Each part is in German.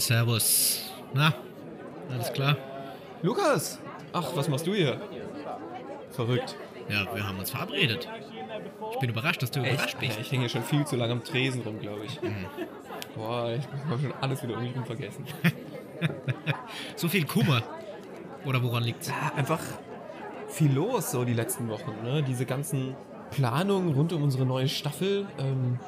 Servus. Na, alles klar? Lukas! Ach, was machst du hier? Verrückt. Ja, wir haben uns verabredet. Ich bin überrascht, dass du überrascht Ja, bist. ich hänge hier schon viel zu lange am Tresen rum, glaube ich. Boah, ich habe schon alles wieder um mich rum vergessen. So viel Kummer. Oder woran liegt's? Ja, einfach viel los so die letzten Wochen. Ne? Diese ganzen Planungen rund um unsere neue Staffel. Ähm,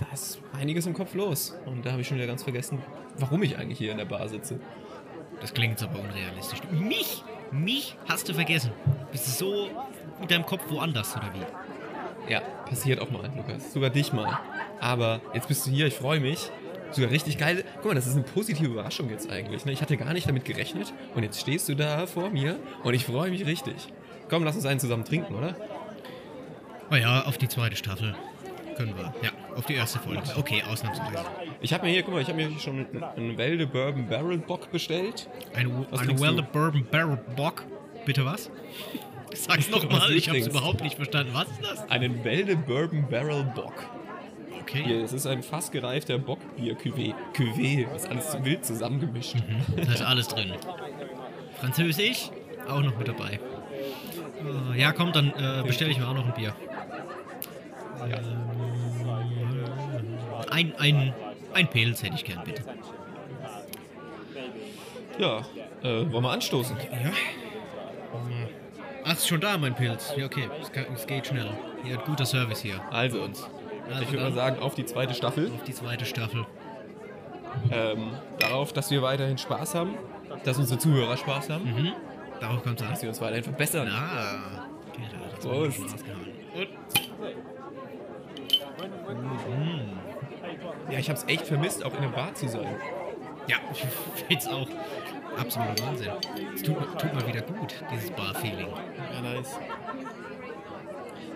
da ist einiges im Kopf los. Und da habe ich schon wieder ganz vergessen, warum ich eigentlich hier in der Bar sitze. Das klingt jetzt aber unrealistisch. Mich? Mich hast du vergessen. Bist du so mit deinem Kopf woanders, oder wie? Ja, passiert auch mal, Lukas. Sogar dich mal. Aber jetzt bist du hier, ich freue mich. Sogar richtig geil. Guck mal, das ist eine positive Überraschung jetzt eigentlich. Ne? Ich hatte gar nicht damit gerechnet. Und jetzt stehst du da vor mir und ich freue mich richtig. Komm, lass uns einen zusammen trinken, oder? Oh ja, auf die zweite Staffel können wir. Ja, auf die erste Folge. Okay, ausnahmsweise. Ich habe mir hier, guck mal, ich habe mir hier schon einen Welde Bourbon Barrel Bock bestellt. Ein, ein du? Bourbon Barrel Bock. Bitte was? Sag's nochmal, ich hab's überhaupt nicht verstanden. Was ist das? Einen Welde Bourbon Barrel Bock. Okay. Hier, es ist ein fassgereifter Bockbier-Cuvée. Cuvée, das ist alles wild zusammengemischt. Da ist alles drin. Französisch, auch noch mit dabei. Äh, Ja, komm, dann äh, bestelle ich mir auch noch ein Bier. Ähm, ein, ein, ein Pilz hätte ich gern, bitte. Ja, äh, wollen wir anstoßen? Ja. Ach, ist schon da, mein Pilz. Ja, okay, es, kann, es geht schnell. Ihr habt guter Service hier. Also, uns. Also ich würde mal sagen, auf die zweite Staffel. auf die zweite Staffel. ähm, darauf, dass wir weiterhin Spaß haben, dass unsere Zuhörer Spaß haben, Mhm. Darauf kommt es an. dass wir uns weiterhin verbessern. Ah. Okay, da hat das Prost. Mikrofon ausgehauen. Ja, ich habe es echt vermisst, auch in der Bar zu sein. Ja, ich find's auch absolut Wahnsinn. Es tut, tut mir wieder gut, dieses Bar-Feeling. Ja, nice.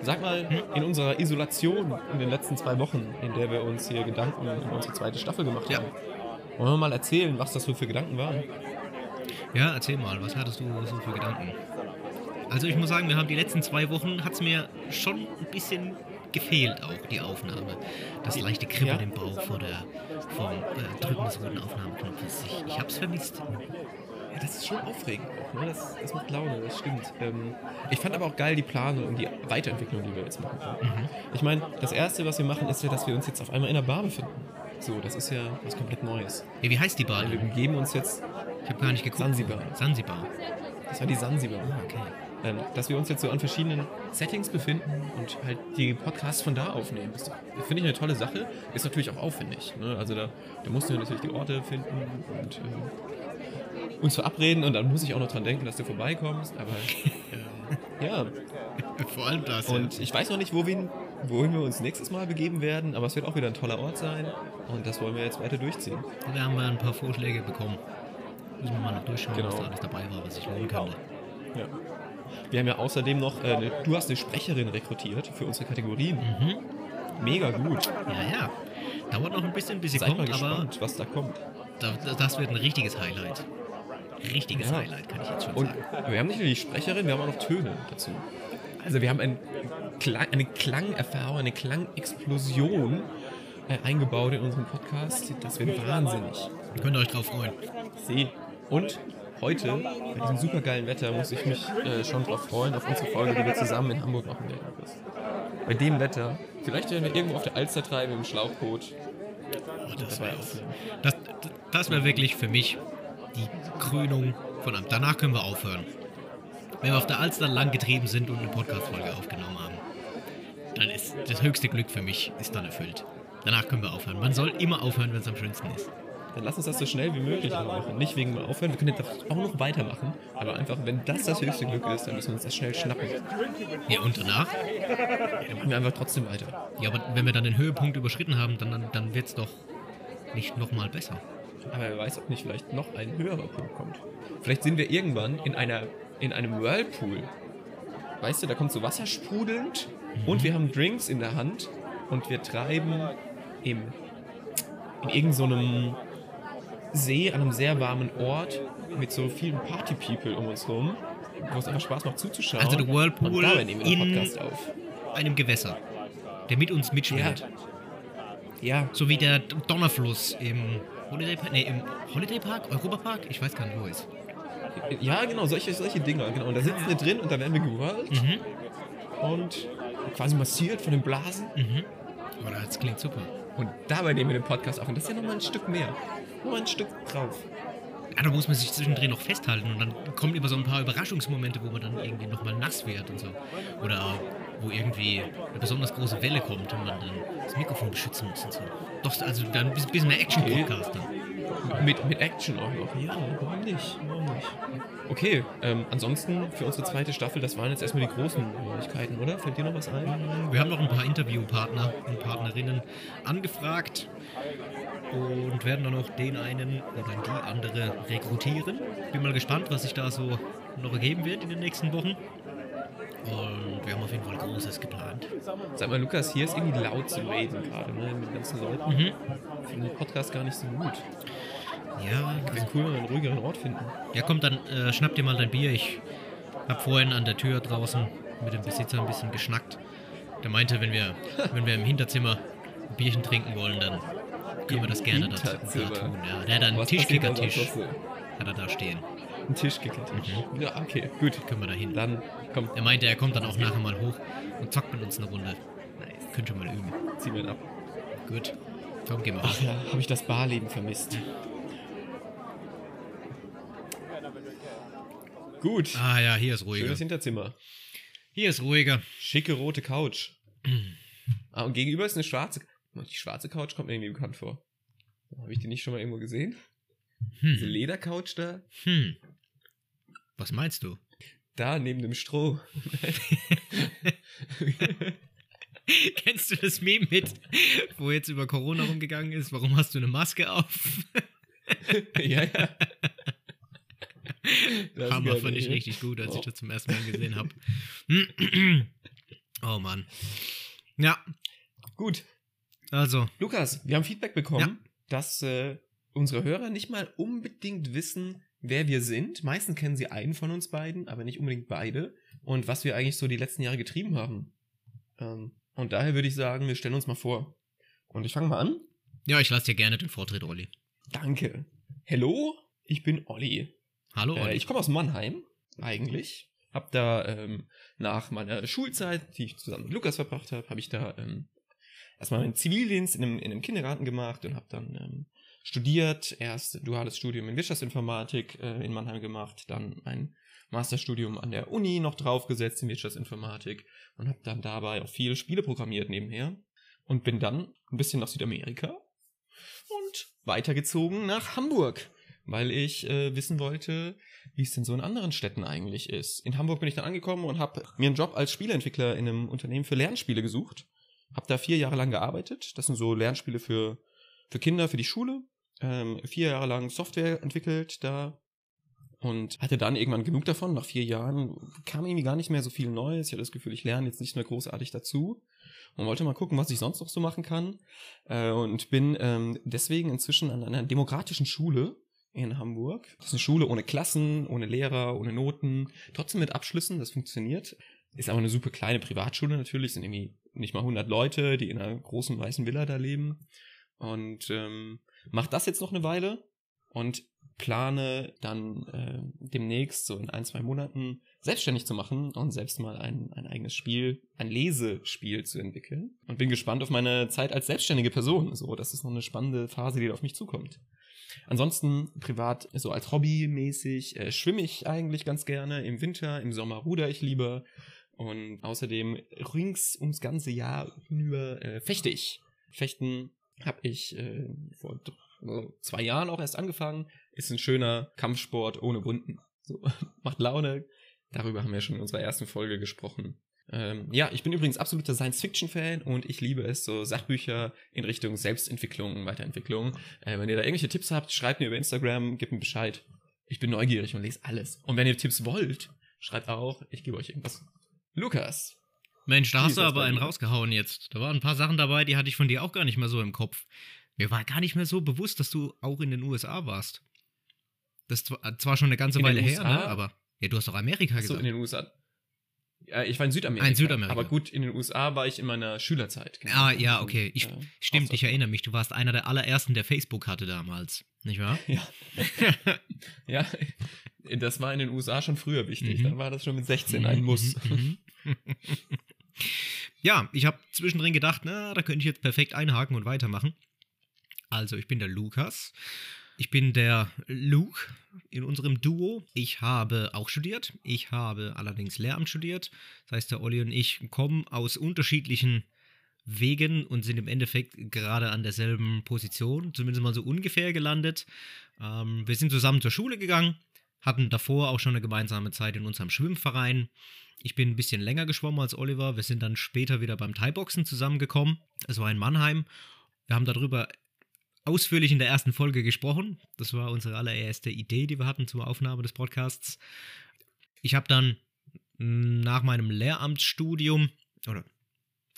Sag mal, in unserer Isolation in den letzten zwei Wochen, in der wir uns hier Gedanken über unsere zweite Staffel gemacht Ja. haben, wollen wir mal erzählen, was das so für Gedanken waren? Ja, erzähl mal, was hattest du so für Gedanken? Also ich muss sagen, wir haben die letzten zwei Wochen, hat's mir schon ein bisschen gefehlt auch, die Aufnahme. Das leichte Kribbeln Ja. im Bauch vor der, vom äh, Drücken des roten Aufnahmeknopfes. Ich, ich hab's vermisst. Ja, das ist schon aufregend. auch, Ne? Das, das macht Laune, das stimmt. Ähm, ich fand aber auch geil die Planung und die Weiterentwicklung, die wir jetzt machen können. Ich meine, das Erste, was wir machen, ist ja, dass wir uns jetzt auf einmal in der Bar befinden. So, das ist ja was komplett Neues. Ja, wie heißt die Bar Wir denn? begeben uns jetzt, Ich habe gar nicht geguckt. Sansibar. Sansibar. das war die Sansibar. Okay. Ähm, dass wir uns jetzt so an verschiedenen Settings befinden und halt die Podcasts von da aufnehmen. Das finde ich eine tolle Sache. Ist natürlich auch aufwendig. Ne? Also da, da musst du natürlich die Orte finden und ähm, uns verabreden und dann muss ich auch noch dran denken, dass du vorbeikommst. Aber äh, ja, Vor allem das. und ich weiß noch nicht, wohin, wohin wir uns nächstes Mal begeben werden, aber es wird auch wieder ein toller Ort sein und das wollen wir jetzt weiter durchziehen. ja. Wir haben mal ein paar Vorschläge bekommen. Müssen wir mal noch durchschauen, was Genau. da alles dabei war, was sich lohnen könnte. Ja. Wir haben ja außerdem noch, äh, du hast eine Sprecherin rekrutiert für unsere Kategorien. Mega gut. Ja, ja. Dauert noch ein bisschen, bis sie Seid mal kommt, aber gespannt, was da kommt. da, das wird ein richtiges Highlight. Richtiges Ja. Highlight, kann ich jetzt schon Und sagen. wir haben nicht nur die Sprecherin, wir haben auch noch Töne dazu. Also wir haben ein Klang, eine Klangerfahrung, eine Klangexplosion äh, eingebaut in unseren Podcast. Das wird wahnsinnig. Könnt ihr euch drauf freuen. See. Und heute, bei diesem supergeilen Wetter, muss ich mich äh, schon drauf freuen, auf unsere Folge, die wir zusammen in Hamburg machen werden. Bei dem Wetter. Vielleicht werden wir irgendwo auf der Alster treiben im Schlauchboot. Oh, das wäre das, das wär wirklich für mich die Krönung von einem. Danach können wir aufhören. Wenn wir auf der Alster lang getrieben sind und eine Podcast-Folge aufgenommen haben, dann ist das höchste Glück für mich ist dann erfüllt. Danach können wir aufhören. Man soll immer aufhören, wenn es am schönsten ist. Dann lass uns das so schnell wie möglich machen. Nicht wegen dem Aufhören, wir können jetzt auch noch weitermachen. Aber einfach, wenn das das höchste Glück ist, dann müssen wir uns das schnell schnappen. Ja, und danach? Dann machen wir einfach trotzdem weiter. Ja, aber wenn wir dann den Höhepunkt überschritten haben, dann, dann, dann wird es doch nicht nochmal besser. Aber wer weiß, ob nicht vielleicht noch ein höherer Punkt kommt. Vielleicht sind wir irgendwann in, einer, in einem Whirlpool. Weißt du, da kommt so Wasser sprudelnd und wir haben Drinks in der Hand und wir treiben im, in irgendeinem See an einem sehr warmen Ort mit so vielen Party-People um uns rum, wo es einfach Spaß macht zuzuschauen. Also der Whirlpool und da nehmen wir in- Podcast auf. Einem Gewässer, der mit uns mitschwimmt. Ja. So wie der Donnerfluss im Holiday Park, nee, im Holiday Park, Europa Park, ich weiß gar nicht, wo er ist. Ja, genau, solche, solche Dinger. Genau. Und da sitzen wir drin und da werden wir gewollt Mhm, und quasi massiert von den Blasen. mhm. Aber das klingt super. Und dabei nehmen wir den Podcast auf. Und das ist ja nochmal ein Stück mehr. Nur ein Stück drauf. Ja, da muss man sich zwischendrin noch festhalten und dann kommen immer so ein paar Überraschungsmomente, wo man dann irgendwie nochmal nass wird und so. Oder wo irgendwie eine besonders große Welle kommt und man dann das Mikrofon beschützen muss und so. Doch, also dann ein bisschen mehr Action-Podcast dann. Mit, mit Action auch noch. Ja, warum nicht? Warum nicht? Okay, ähm, ansonsten für unsere zweite Staffel, das waren jetzt erstmal die großen Neuigkeiten, oder? Fällt dir noch was ein? Wir haben noch ein paar Interviewpartner und Partnerinnen angefragt und werden dann auch den einen oder die andere rekrutieren. Bin mal gespannt, was sich da so noch ergeben wird in den nächsten Wochen. Und wir haben auf jeden Fall Großes geplant. Sag mal, Lukas, hier ist irgendwie laut zu reden gerade, ne? Mit den ganzen Leuten. Mhm. Ich finde den Podcast gar nicht so gut. Ja, einen ruhigeren Ort finden. ja, komm, dann äh, schnapp dir mal dein Bier. Ich habe vorhin an der Tür draußen mit dem Besitzer ein bisschen geschnackt. Der meinte, wenn wir, wenn wir im Hinterzimmer ein Bierchen trinken wollen, dann können wir das gerne da tun. Ja, der hat einen Tischkickertisch. Hat er da stehen. Ein Tischkickertisch. Ja, okay, gut. Können wir da hin. Dann, komm, Er meinte, er kommt dann auch nachher mal hoch und zockt mit uns eine Runde. Nice. Könnt ihr mal üben. ziehen wir ihn ab. Gut. Komm, gehen wir Ach ja, habe ich das Barleben vermisst. Gut. Ah ja, hier ist ruhiger. Schönes Hinterzimmer. Hier ist ruhiger. Schicke rote Couch. ah, und gegenüber ist eine schwarze. Die schwarze Couch kommt mir irgendwie bekannt vor. Habe ich die nicht schon mal irgendwo gesehen? Diese Hm. Ledercouch da? hm. Was meinst du? Da neben dem Stroh. Kennst du das Meme mit, wo jetzt über Corona rumgegangen ist? Warum hast du eine Maske auf? ja, ja. Das Hammer fand ich richtig gut, als ich Oh. das zum ersten Mal gesehen habe. oh Mann. Ja, Gut. also, Lukas, wir haben Feedback bekommen, Ja. dass äh, unsere Hörer nicht mal unbedingt wissen, wer wir sind. Meistens kennen sie einen von uns beiden, aber nicht unbedingt beide. Und was wir eigentlich so die letzten Jahre getrieben haben. Ähm, und daher würde ich sagen, wir stellen uns mal vor. Und ich fange mal an. ja, ich lasse dir gerne den Vortritt, Olli. Danke. Hello, ich bin Olli. Hallo, Äh, ich komme aus Mannheim, eigentlich. Hab da ähm, nach meiner Schulzeit, die ich zusammen mit Lukas verbracht habe, habe ich da ähm, erstmal meinen Zivildienst in einem, in einem Kindergarten gemacht und habe dann ähm, studiert. Erst duales Studium in Wirtschaftsinformatik äh, in Mannheim gemacht, dann ein Masterstudium an der Uni noch draufgesetzt in Wirtschaftsinformatik und habe dann dabei auch viele Spiele programmiert nebenher und bin dann ein bisschen nach Südamerika und weitergezogen nach Hamburg, weil ich äh, wissen wollte, wie es denn so in anderen Städten eigentlich ist. In Hamburg bin ich dann angekommen und habe mir einen Job als Spieleentwickler in einem Unternehmen für Lernspiele gesucht. Habe da vier Jahre lang gearbeitet. Das sind so Lernspiele für, für Kinder, für die Schule. Ähm, vier Jahre lang Software entwickelt da und hatte dann irgendwann genug davon. Nach vier Jahren kam irgendwie gar nicht mehr so viel Neues. Ich hatte das Gefühl, ich lerne jetzt nicht mehr großartig dazu und wollte mal gucken, was ich sonst noch so machen kann. Äh, und bin ähm, deswegen inzwischen an einer demokratischen Schule in Hamburg. Das ist eine Schule ohne Klassen, ohne Lehrer, ohne Noten, trotzdem mit Abschlüssen, das funktioniert. Ist aber eine super kleine Privatschule natürlich, sind irgendwie nicht mal 100 Leute, die in einer großen weißen Villa da leben. Und ähm, mach das jetzt noch eine Weile und plane dann äh, demnächst, so in ein, zwei Monaten, selbstständig zu machen und selbst mal ein, ein eigenes Spiel, ein Lesespiel zu entwickeln. Und bin gespannt auf meine Zeit als selbstständige Person. So, das ist noch eine spannende Phase, die auf mich zukommt. Ansonsten privat, so als Hobby mäßig, äh, schwimme ich eigentlich ganz gerne. Im Winter, im Sommer ruder ich lieber. Und außerdem rings ums ganze Jahr über äh, fechte ich. Fechten habe ich äh, vor äh, zwei Jahren auch erst angefangen. Ist ein schöner Kampfsport ohne Wunden. So, macht Laune. Darüber haben wir schon in unserer ersten Folge gesprochen. Ähm, ja, ich bin übrigens absoluter Science-Fiction-Fan und ich liebe es, so Sachbücher in Richtung Selbstentwicklung, Weiterentwicklung. Äh, wenn ihr da irgendwelche Tipps habt, schreibt mir über Instagram, gebt mir Bescheid. Ich bin neugierig und lese alles. Und wenn ihr Tipps wollt, schreibt auch, ich gebe euch irgendwas. Lukas. Mensch, da hast du aber einen rausgehauen jetzt. Da waren ein paar Sachen dabei, die hatte ich von dir auch gar nicht mehr so im Kopf. Mir war gar nicht mehr so bewusst, dass du auch in den USA warst. Das ist zwar- schon eine ganze In Weile her, ne? Aber ja, du hast doch Amerika Achso, gesagt. in den USA. Ja, ich war in Südamerika. Ah, in Südamerika. Aber gut, in den USA war ich in meiner Schülerzeit. genau. Ah, ja, okay. Ich, Ja, stimmt, ich erinnere mich. Du warst einer der allerersten, der Facebook hatte damals. Nicht wahr? Ja. ja, das war in den USA schon früher wichtig. Mhm. Dann war das schon mit 16 ein Muss. Mhm, mhm. ja, ich habe zwischendrin gedacht, na, da könnte ich jetzt perfekt einhaken und weitermachen. Also, ich bin der Lukas. Ich bin der Luke in unserem Duo. Ich habe auch studiert. Ich habe allerdings Lehramt studiert. Das heißt, der Olli und ich kommen aus unterschiedlichen Wegen und sind im Endeffekt gerade an derselben Position, zumindest mal so ungefähr gelandet. Ähm, wir sind zusammen zur Schule gegangen, hatten davor auch schon eine gemeinsame Zeit in unserem Schwimmverein. Ich bin ein bisschen länger geschwommen als Oliver. Wir sind dann später wieder beim Thai-Boxen zusammengekommen. Es war in Mannheim. Wir haben darüber ausführlich in der ersten Folge gesprochen. Das war unsere allererste Idee, die wir hatten zur Aufnahme des Podcasts. Ich habe dann mh, nach meinem Lehramtsstudium oder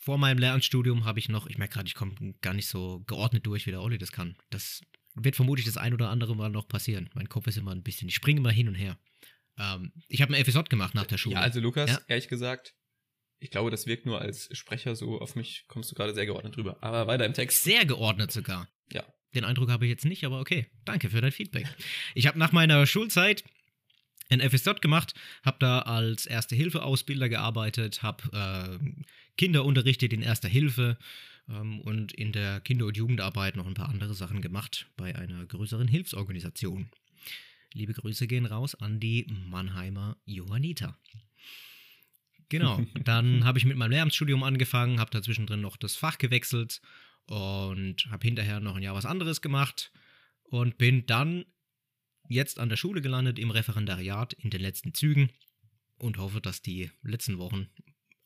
vor meinem Lehramtsstudium habe ich noch, ich merke gerade, ich komme gar nicht so geordnet durch, wie der Olli das kann. Das wird vermutlich das ein oder andere Mal noch passieren. Mein Kopf ist immer ein bisschen, ich springe immer hin und her. Ähm, ich habe ein FSJ gemacht nach der Schule. Ja, also Lukas, Ja. ehrlich gesagt, ich glaube, das wirkt nur als Sprecher so auf mich, kommst du gerade sehr geordnet drüber. Aber weiter im Text. Sehr geordnet sogar. Ja. Den Eindruck habe ich jetzt nicht, aber okay. Danke für dein Feedback. Ich habe nach meiner Schulzeit ein FSJ gemacht, habe da als Erste-Hilfe-Ausbilder gearbeitet, habe äh, Kinder unterrichtet in Erster Hilfe ähm, und in der Kinder- und Jugendarbeit noch ein paar andere Sachen gemacht bei einer größeren Hilfsorganisation. Liebe Grüße gehen raus an die Mannheimer Johanniter. Genau, dann habe ich mit meinem Lehramtsstudium angefangen, habe da zwischendrin noch das Fach gewechselt und habe hinterher noch ein Jahr was anderes gemacht und bin dann jetzt an der Schule gelandet im Referendariat in den letzten Zügen und hoffe, dass die letzten Wochen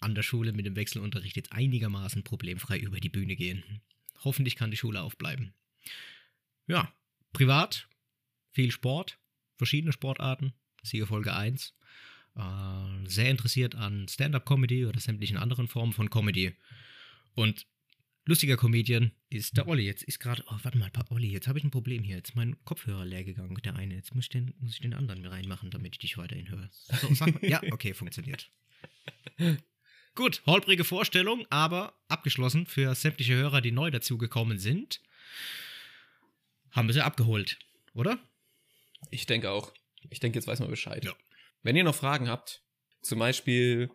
an der Schule mit dem Wechselunterricht jetzt einigermaßen problemfrei über die Bühne gehen. Hoffentlich kann die Schule aufbleiben. Ja, privat, viel Sport, verschiedene Sportarten, siehe Folge 1. Äh, sehr interessiert an Stand-up-Comedy oder sämtlichen anderen Formen von Comedy. Und lustiger Comedian ist der Olli. Jetzt ist gerade, oh, warte mal, Olli, jetzt habe ich ein Problem hier. Jetzt ist mein Kopfhörer leer gegangen, der eine. Jetzt muss ich den, muss ich den anderen reinmachen, damit ich dich weiterhin höre. So, sag mal. Ja, okay, funktioniert. Gut, holprige Vorstellung, aber abgeschlossen für sämtliche Hörer, die neu dazugekommen sind. Haben wir sie abgeholt, oder? Ich denke auch. Ich denke, jetzt weiß man Bescheid. Ja. Wenn ihr noch Fragen habt, zum Beispiel,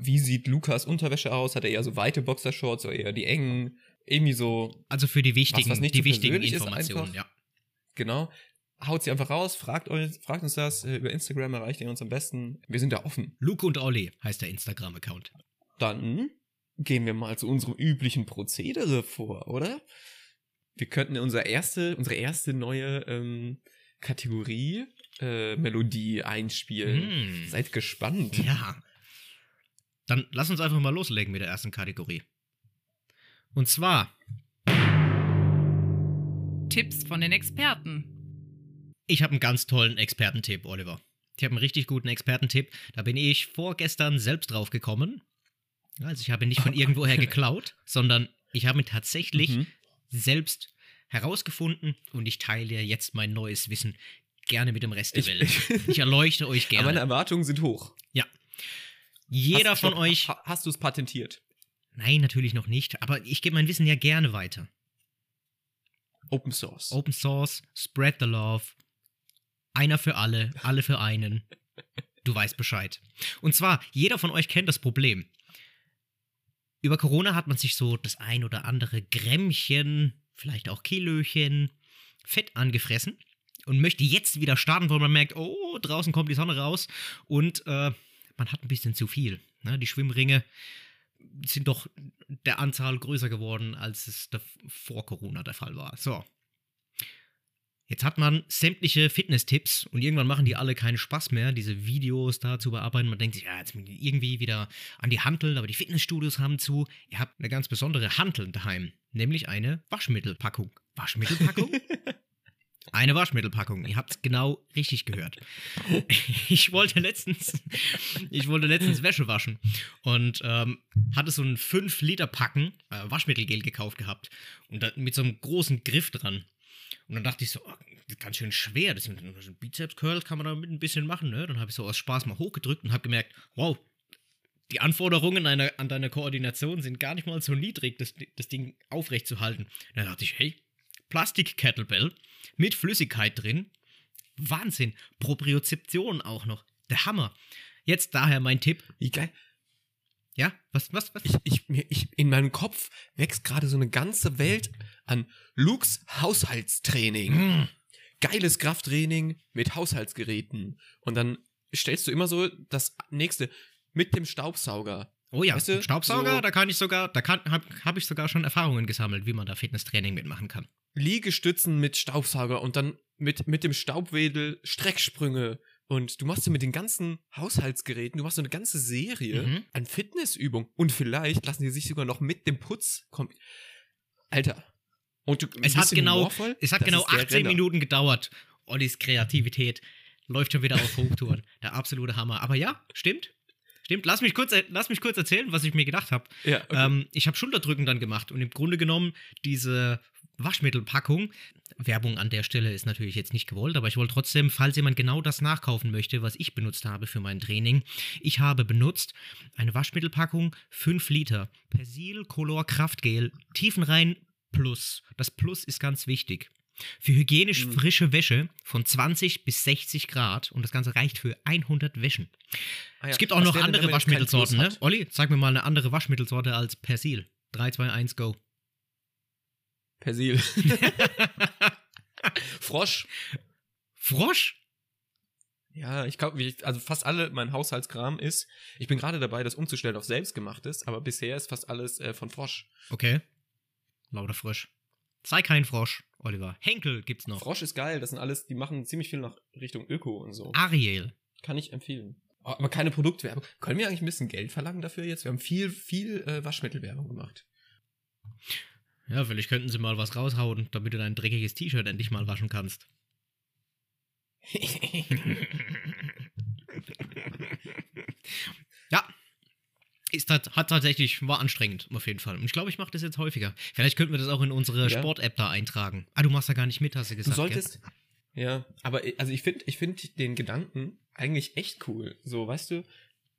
wie sieht Lukas Unterwäsche aus? Hat er eher so weite Boxershorts oder eher die engen? Irgendwie so, Also für die wichtigen, was nicht die zu wichtigen Informationen, einfach. ja. genau. Haut sie einfach raus, fragt, euch, fragt uns das. äh, Über Instagram erreicht ihr uns am besten. Wir sind da offen. Luke und Olli heißt der Instagram-Account. Dann gehen wir mal zu unserem üblichen Prozedere vor, oder? Wir könnten unsere erste, unsere erste neue ähm, Kategorie äh, Melodie einspielen. Hm. Seid gespannt. Ja. Dann lass uns einfach mal loslegen mit der ersten Kategorie. Und zwar, Tipps von den Experten. ich habe einen ganz tollen Expertentipp, Oliver. Ich habe einen richtig guten Expertentipp. Da bin ich vorgestern selbst drauf gekommen. Also ich habe ihn nicht von irgendwoher geklaut, sondern ich habe ihn tatsächlich Mhm. selbst herausgefunden und ich teile jetzt mein neues Wissen gerne mit dem Rest der Ich- Welt. Ich erleuchte euch Aber meine gerne. Erwartungen sind hoch. Jeder Hast- von stopp, euch. ha- Hast du es patentiert? Nein, natürlich noch nicht, aber ich gebe mein Wissen ja gerne weiter. Open Source. Open Source, spread the love. Einer für alle, alle für einen. Du weißt Bescheid. Und zwar, jeder von euch kennt das Problem. Über Corona hat man sich so das ein oder andere Grämmchen, vielleicht auch Kilöchen, Fett angefressen und möchte jetzt wieder starten, weil man merkt, oh, draußen kommt die Sonne raus und äh, man hat ein bisschen zu viel. Ne? Die Schwimmringe sind doch der Anzahl größer geworden, als es vor Corona der Fall war. So. Jetzt hat man sämtliche Fitness-Tipps und irgendwann machen die alle keinen Spaß mehr, diese Videos da zu bearbeiten. Man denkt sich, ja, jetzt irgendwie wieder an die Hanteln, aber die Fitnessstudios haben zu. Ihr habt eine ganz besondere Hanteln daheim, nämlich eine Waschmittelpackung. Waschmittelpackung? Eine Waschmittelpackung. Ihr habt es genau richtig gehört. Ich wollte letztens, ich wollte letztens Wäsche waschen und ähm, hatte so ein 5 Liter Packen äh, Waschmittelgel gekauft gehabt und da, mit so einem großen Griff dran. Und dann dachte ich so, oh, ist ganz schön schwer. Das sind Bizeps Curls kann man damit ein bisschen machen. Ne? Dann habe ich so aus Spaß mal hochgedrückt und habe gemerkt, wow, die Anforderungen an deine, an deine Koordination sind gar nicht mal so niedrig, das, das Ding aufrecht zu halten. Da dachte ich, hey, Plastik-Kettlebell mit Flüssigkeit drin. Wahnsinn. Propriozeption auch noch. Der Hammer. Jetzt daher mein Tipp. Wie geil. Ja, was, was, was? Ich, ich, mir, ich, in meinem Kopf wächst gerade so eine ganze Welt an Lukes Haushaltstraining. Mm. Geiles Krafttraining mit Haushaltsgeräten. Und dann stellst du immer so das nächste mit dem Staubsauger. Oh ja, Weißt du, Staubsauger, so- da kann ich sogar, da kann, habe hab ich sogar schon Erfahrungen gesammelt, wie man da Fitnesstraining mitmachen kann. Liegestützen mit Staubsauger und dann mit, mit dem Staubwedel Strecksprünge. Und du machst so mit den ganzen Haushaltsgeräten, du machst so eine ganze Serie Mhm. an Fitnessübungen. Und vielleicht lassen die sich sogar noch mit dem Putz kommen. Alter. Und du, Es hat genau, humorvoll, es hat genau ist der 18 Renner. Minuten gedauert. Ollis Kreativität läuft schon wieder auf Hochtouren. Der absolute Hammer. Aber ja, stimmt. Stimmt. Lass mich kurz, lass mich kurz erzählen, was ich mir gedacht habe. Ja, okay. Ähm, ich habe Schulterdrücken dann gemacht und im Grunde genommen diese Waschmittelpackung. Werbung an der Stelle ist natürlich jetzt nicht gewollt, aber ich wollte trotzdem, falls jemand genau das nachkaufen möchte, was ich benutzt habe für mein Training. Ich habe benutzt eine Waschmittelpackung 5 Liter Persil Color Kraftgel Tiefenrein Plus. Das Plus ist ganz wichtig. Für hygienisch Mhm. frische Wäsche von 20 bis 60 Grad und das Ganze reicht für 100 Wäschen. Ah ja. Es gibt auch Was noch denn, andere Waschmittelsorten, ne? Olli, sag mir mal eine andere Waschmittelsorte als Persil. 3, 2, 1, go. Persil. Frosch. Frosch? Ja, ich glaube, also fast alle mein Haushaltskram ist. Ich bin gerade dabei, das umzustellen auf selbstgemachtes, aber bisher ist fast alles äh, von Frosch. Okay. Lauter Frosch. Sei kein Frosch, Oliver. Henkel gibt's noch. Frosch ist geil, das sind alles, die machen ziemlich viel nach Richtung Öko und so. Ariel. Kann ich empfehlen. Oh, Aber keine Produktwerbung. Können wir eigentlich ein bisschen Geld verlangen dafür jetzt? Wir haben viel, viel äh, Waschmittelwerbung gemacht. Ja, vielleicht könnten sie mal was raushauen, damit du dein dreckiges T-Shirt endlich mal waschen kannst. ja. Ist, tat- hat tatsächlich, war anstrengend, auf jeden Fall. Und ich glaube, ich mache das jetzt häufiger. Vielleicht könnten wir das auch in unsere Ja. Sport-App da eintragen. Ah, du machst da gar nicht mit, hast du Du gesagt. solltest. Ja, aber äh, also ich finde ich find den Gedanken eigentlich echt cool. So, weißt du,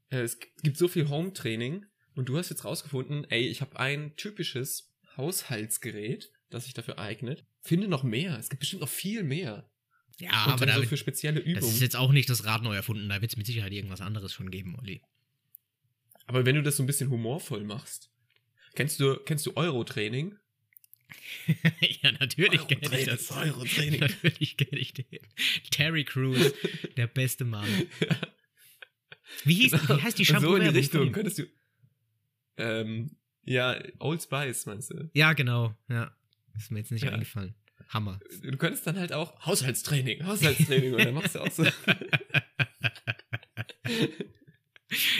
äh, es gibt so viel Home-Training und du hast jetzt rausgefunden, ey, ich habe ein typisches Haushaltsgerät, das sich dafür eignet. Finde noch mehr. Es gibt bestimmt noch viel mehr. Ja, und aber dann da, so für spezielle das Übungen. ist jetzt auch nicht das Rad neu erfunden. Da wird es mit Sicherheit irgendwas anderes schon geben, Olli. Aber wenn du das so ein bisschen humorvoll machst. Kennst du, kennst du Euro-Training? ja, natürlich kenne ich das. Euro-Training. Natürlich kenne ich den. Terry Crews, der beste Mann. Wie, hieß, wie heißt die Und so in die? Richtung könntest du. Ähm, ja, Old Spice meinst du? Ja, genau. Ja. Ist mir jetzt nicht Ja. eingefallen. Hammer. Du könntest dann halt auch Haushaltstraining, Haushaltstraining und dann machst du auch so.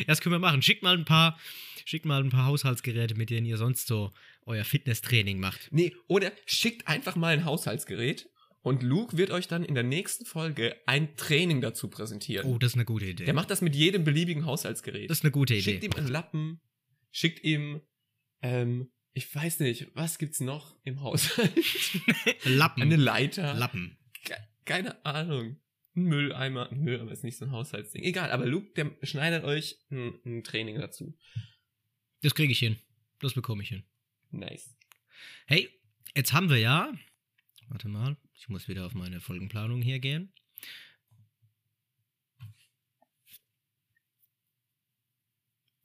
Das können wir machen. Schickt mal ein paar, schickt mal ein paar Haushaltsgeräte, mit denen ihr sonst so euer Fitnesstraining macht. Nee, oder schickt einfach mal ein Haushaltsgerät und Luke wird euch dann in der nächsten Folge ein Training dazu präsentieren. Oh, das ist eine gute Idee. Der macht das mit jedem beliebigen Haushaltsgerät. das ist eine gute schickt Idee. ihm einen Lappen, schickt ihm, ähm, ich weiß nicht, was gibt's noch im Haushalt? Lappen. Eine Leiter. Lappen. Ke- Keine Ahnung. Mülleimer. Ein Mülleimer ist nicht so ein Haushaltsding. Egal, aber Luke, der schneidet euch ein, ein Training dazu. Das kriege ich hin. Das bekomme ich hin. Nice. Hey, jetzt haben wir ja. Warte mal, ich muss wieder auf meine Folgenplanung hier gehen.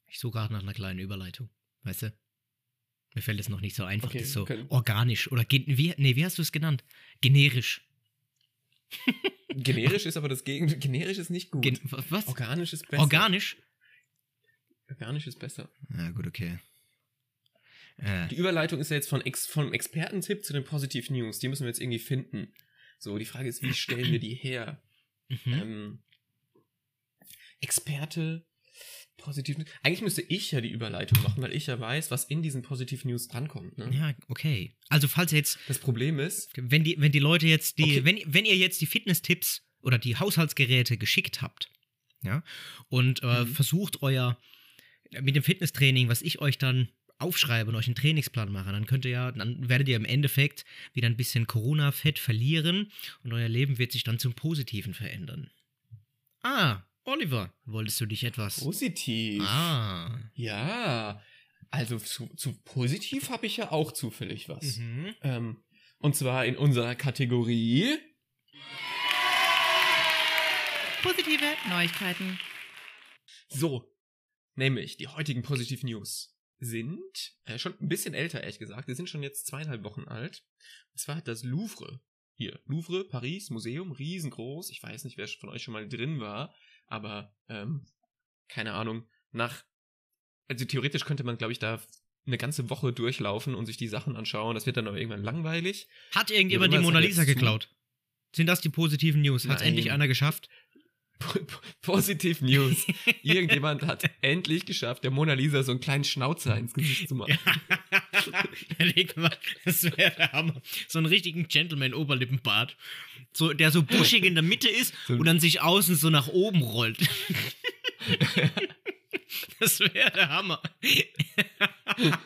Ich suche gerade nach einer kleinen Überleitung. Weißt du? Mir fällt es noch nicht so einfach, Okay, das ist so können- organisch oder wie, nee, wie hast du es genannt? Generisch. Generisch ist aber das Gegenteil. Generisch ist nicht gut. Gen was? Organisch ist besser. Organisch? Organisch ist besser. Ja, gut, okay. Äh, Die Überleitung ist ja jetzt von Ex vom Expertentipp zu den Positiv News. Die müssen wir jetzt irgendwie finden. So, die Frage ist, wie stellen wir die her? mhm. Ähm, Experte, Positiv. Eigentlich müsste ich ja die Überleitung machen, weil ich ja weiß, was in diesen Positiv News drankommt. Ne? Ja, okay. Also falls ihr jetzt Das Problem ist, wenn die, wenn die Leute jetzt die, Okay. wenn, wenn ihr jetzt die Fitnesstipps oder die Haushaltsgeräte geschickt habt, ja, und äh, Mhm. versucht euer, mit dem Fitnesstraining, was ich euch dann aufschreibe und euch einen Trainingsplan mache, dann könnt ihr ja, dann werdet ihr im Endeffekt wieder ein bisschen Corona-Fett verlieren und euer Leben wird sich dann zum Positiven verändern. Ah, Oliver, wolltest du dich etwas... Positiv. Ah. Ja. Also zu, zu positiv habe ich ja auch zufällig was. Mhm. Ähm, und zwar in unserer Kategorie. Positive Neuigkeiten. So. Nämlich, die heutigen Positiv News sind äh, schon ein bisschen älter, ehrlich gesagt. Die sind schon jetzt zweieinhalb Wochen alt. Und zwar hat das Louvre, hier, Louvre, Paris, Museum, riesengroß. Ich weiß nicht, wer von euch schon mal drin war, aber ähm, keine Ahnung, nach, also theoretisch könnte man, glaube ich, da eine ganze Woche durchlaufen und sich die Sachen anschauen. Das wird dann aber irgendwann langweilig. Hat irgendjemand die Mona Lisa zu- geklaut? Sind das die positiven News? Hat endlich einer geschafft? P- Positiv News. Irgendjemand hat endlich geschafft, der Mona Lisa so einen kleinen Schnauzer ins Gesicht zu machen. Überleg mal, das wäre der Hammer. So einen richtigen Gentleman-Oberlippenbart. So, der so buschig in der Mitte ist So- und dann sich außen so nach oben rollt. das wäre der Hammer.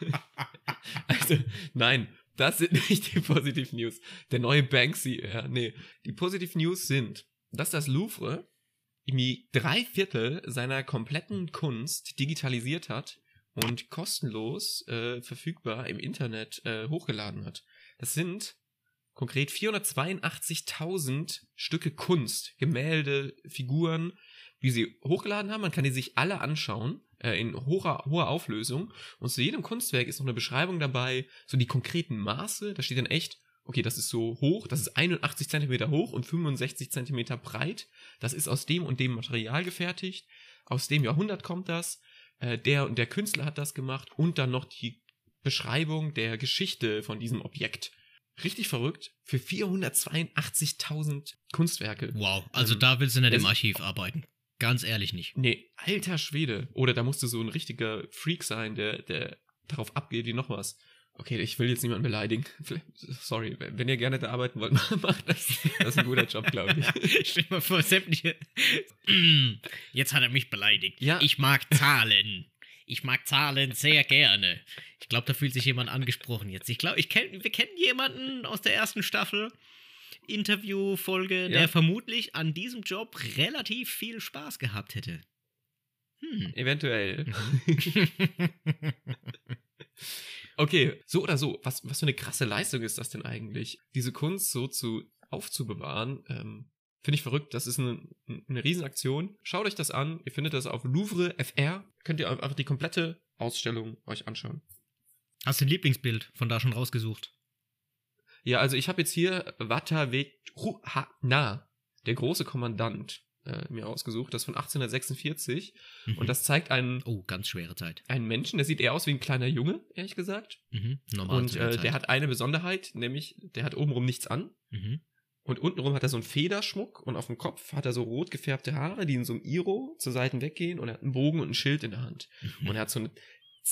Also, nein, das sind nicht die Positiv News. Der neue Banksy, ja, nee. Die Positiv News sind, dass das Louvre irgendwie drei Viertel seiner kompletten Kunst digitalisiert hat und kostenlos äh, verfügbar im Internet äh, hochgeladen hat. Das sind konkret 482.000 Stücke Kunst, Gemälde, Figuren, wie sie hochgeladen haben. Man kann die sich alle anschauen äh, in hoher, hoher Auflösung. Und zu jedem Kunstwerk ist noch eine Beschreibung dabei, so die konkreten Maße. Da steht dann echt, okay, das ist so hoch, das ist 81 Zentimeter hoch und 65 Zentimeter breit. Das ist aus dem und dem Material gefertigt. Aus dem Jahrhundert kommt das. Äh, der und der Künstler hat das gemacht. Und dann noch die Beschreibung der Geschichte von diesem Objekt. Richtig verrückt. Für 482.000 Kunstwerke. Wow, also Ähm, da willst du nicht im Archiv arbeiten. Ganz ehrlich nicht. Nee, alter Schwede. Oder da musst du so ein richtiger Freak sein, der, der darauf abgeht wie noch was. Okay, ich will jetzt niemanden beleidigen. Sorry, wenn ihr gerne da arbeiten wollt, macht das. Das ist ein guter Job, glaube ich. Stell mal vor, sämtliche. Jetzt hat er mich beleidigt. Ja. Ich mag Zahlen. Ich mag Zahlen sehr gerne. Ich glaube, da fühlt sich jemand angesprochen jetzt. Ich glaube, ich kenn, wir kennen jemanden aus der ersten Staffel, Interviewfolge, der Ja. vermutlich an diesem Job relativ viel Spaß gehabt hätte. Hm. Eventuell. Okay, so oder so, was, was für eine krasse Leistung ist das denn eigentlich? Diese Kunst so zu aufzubewahren, ähm, finde ich verrückt. Das ist eine, eine Riesenaktion. Schaut euch das an. Ihr findet das auf Louvre FR. Könnt ihr einfach die komplette Ausstellung euch anschauen. Hast du ein Lieblingsbild von da schon rausgesucht? Ja, also ich habe jetzt hier Wataweruhana, der große Kommandant, äh, mir ausgesucht. Das ist von 1846. Mhm. Und das zeigt einen, Oh, ganz schwere Zeit. einen Menschen, der sieht eher aus wie ein kleiner Junge, ehrlich gesagt. Mhm. Normal Und äh, der hat eine Besonderheit, nämlich der hat obenrum nichts an. Mhm. Und untenrum hat er so einen Federschmuck und auf dem Kopf hat er so rot gefärbte Haare, die in so einem Iro zur Seiten weggehen und er hat einen Bogen und ein Schild in der Hand. Mhm. Und er hat so eine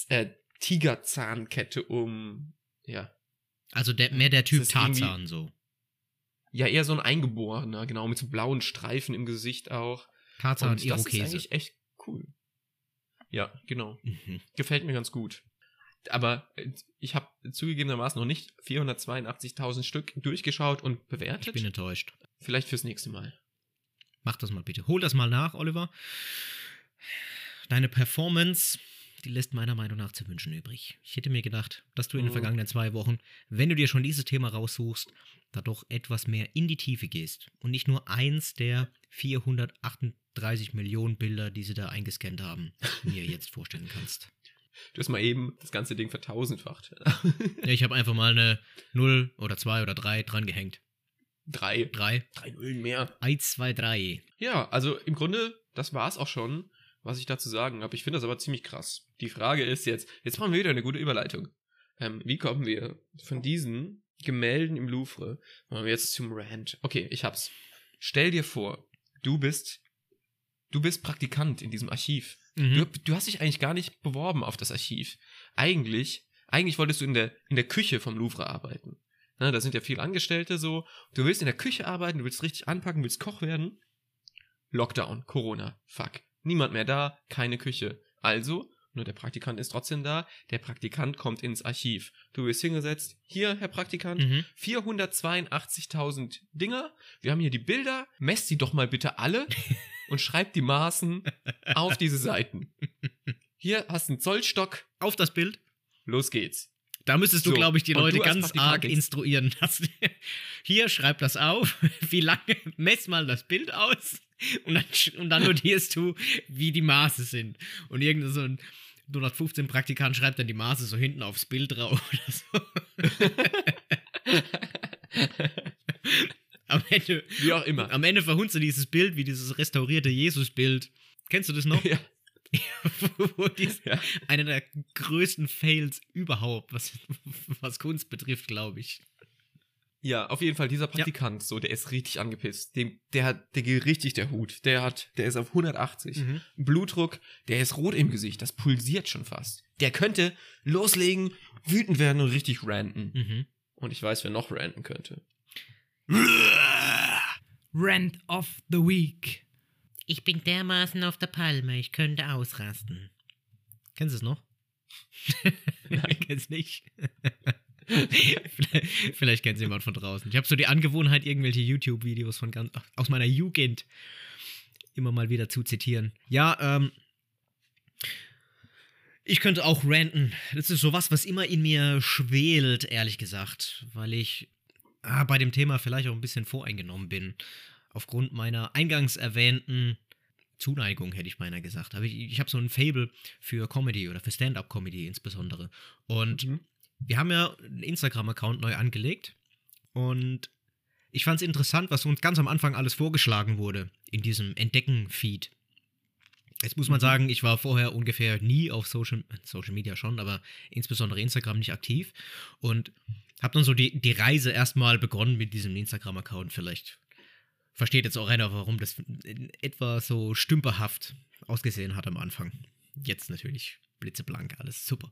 äh, Tigerzahnkette um, ja. Also der, mehr der Typ Tarzan so. Ja, eher so ein Eingeborener, genau, mit so blauen Streifen im Gesicht auch. Tarzan Und das ist Irokese. eigentlich echt cool. Ja, genau. Mhm. Gefällt mir ganz gut. Aber äh, ich habe zugegebenermaßen noch nicht 482.000 Stück durchgeschaut und Ich bewertet. bin enttäuscht. Vielleicht fürs nächste Mal. Mach das mal bitte. Hol das mal nach, Oliver. Deine Performance, die lässt meiner Meinung nach zu wünschen übrig. Ich hätte mir gedacht, dass du in den Mhm. vergangenen zwei Wochen, wenn du dir schon dieses Thema raussuchst, da doch etwas mehr in die Tiefe gehst und nicht nur eins der 438 Millionen Bilder, die sie da eingescannt haben, mir jetzt vorstellen kannst. Du hast mal eben das ganze Ding vertausendfacht. Ja, ich habe einfach mal eine 0 oder 2 oder 3 dran gehängt. Drei. 3. Drei Nullen mehr. 1, 2, 3. Ja, also im Grunde, das war's auch schon, was ich dazu sagen habe. Ich finde das aber ziemlich krass. Die Frage ist jetzt, jetzt machen wir wieder eine gute Überleitung. Ähm, wie kommen wir von diesen Gemälden im Louvre jetzt zum Rand? Okay, ich hab's. Stell dir vor, du bist, du bist Praktikant in diesem Archiv. Du, Mhm. du hast dich eigentlich gar nicht beworben auf das Archiv. Eigentlich, eigentlich wolltest du in der, in der Küche vom Louvre arbeiten. Ne, da sind ja viele Angestellte so. Du willst in der Küche arbeiten, du willst richtig anpacken, willst Koch werden. Lockdown, Corona, fuck. Niemand mehr da, keine Küche. Also, nur der Praktikant ist trotzdem da, der Praktikant kommt ins Archiv. Du wirst hingesetzt, hier, Herr Praktikant, Mhm. 482.000 Dinger. Wir haben hier die Bilder. Messt sie doch mal bitte alle. und schreibt die Maßen auf diese Seiten. Hier hast du einen Zollstock, Auf das Bild. los geht's. Da müsstest du, So, glaube ich, die Leute ganz arg instruieren. Hier, schreib das auf. Wie lange? Mess mal das Bild aus. Und dann, und dann notierst du, wie die Maße sind. Und irgendein so ein 115 Praktikant schreibt dann die Maße so hinten aufs Bild drauf oder so. am, Ende, Wie auch immer. am Ende verhunzt du dieses Bild wie dieses restaurierte Jesus-Bild. Kennst du das noch? Ja. wo, wo dies, Ja. einer der größten Fails überhaupt, was, was Kunst betrifft, glaube ich. Ja, auf jeden Fall, dieser Praktikant, so, der ist richtig angepisst. Dem, der hat, der geht richtig der Hut. Der hat, der ist auf 180. Mhm. Blutdruck, der ist rot im Gesicht, das pulsiert schon fast. Der könnte loslegen, wütend werden und richtig ranten. Mhm. Und ich weiß, wer noch ranten könnte. Rant of the Week. Ich bin dermaßen auf der Palme, ich könnte ausrasten. Kennst du es noch? Nein, kennst nicht. vielleicht, kennt es jemand von draußen. Ich habe so die Angewohnheit, irgendwelche YouTube-Videos von ganz aus meiner Jugend immer mal wieder zu zitieren. Ja, ähm, ich könnte auch ranten. Das ist sowas, was immer in mir schwelt, ehrlich gesagt, weil ich ah, bei dem Thema vielleicht auch ein bisschen voreingenommen bin. Aufgrund meiner eingangs erwähnten Zuneigung, hätte ich beinahe gesagt. Aber ich, ich habe so ein Fable für Comedy oder für Stand-up-Comedy insbesondere. Und Mhm. Wir haben ja einen Instagram-Account neu angelegt. Und ich fand es interessant, was uns ganz am Anfang alles vorgeschlagen wurde in diesem Entdecken-Feed. Jetzt muss man Mhm. sagen, ich war vorher ungefähr nie auf Social, Social Media schon, aber insbesondere Instagram nicht aktiv. Und habe dann so die, die Reise erstmal begonnen mit diesem Instagram-Account. Vielleicht versteht jetzt auch einer, warum das etwa so stümperhaft ausgesehen hat am Anfang. Jetzt natürlich blitzeblank, alles super.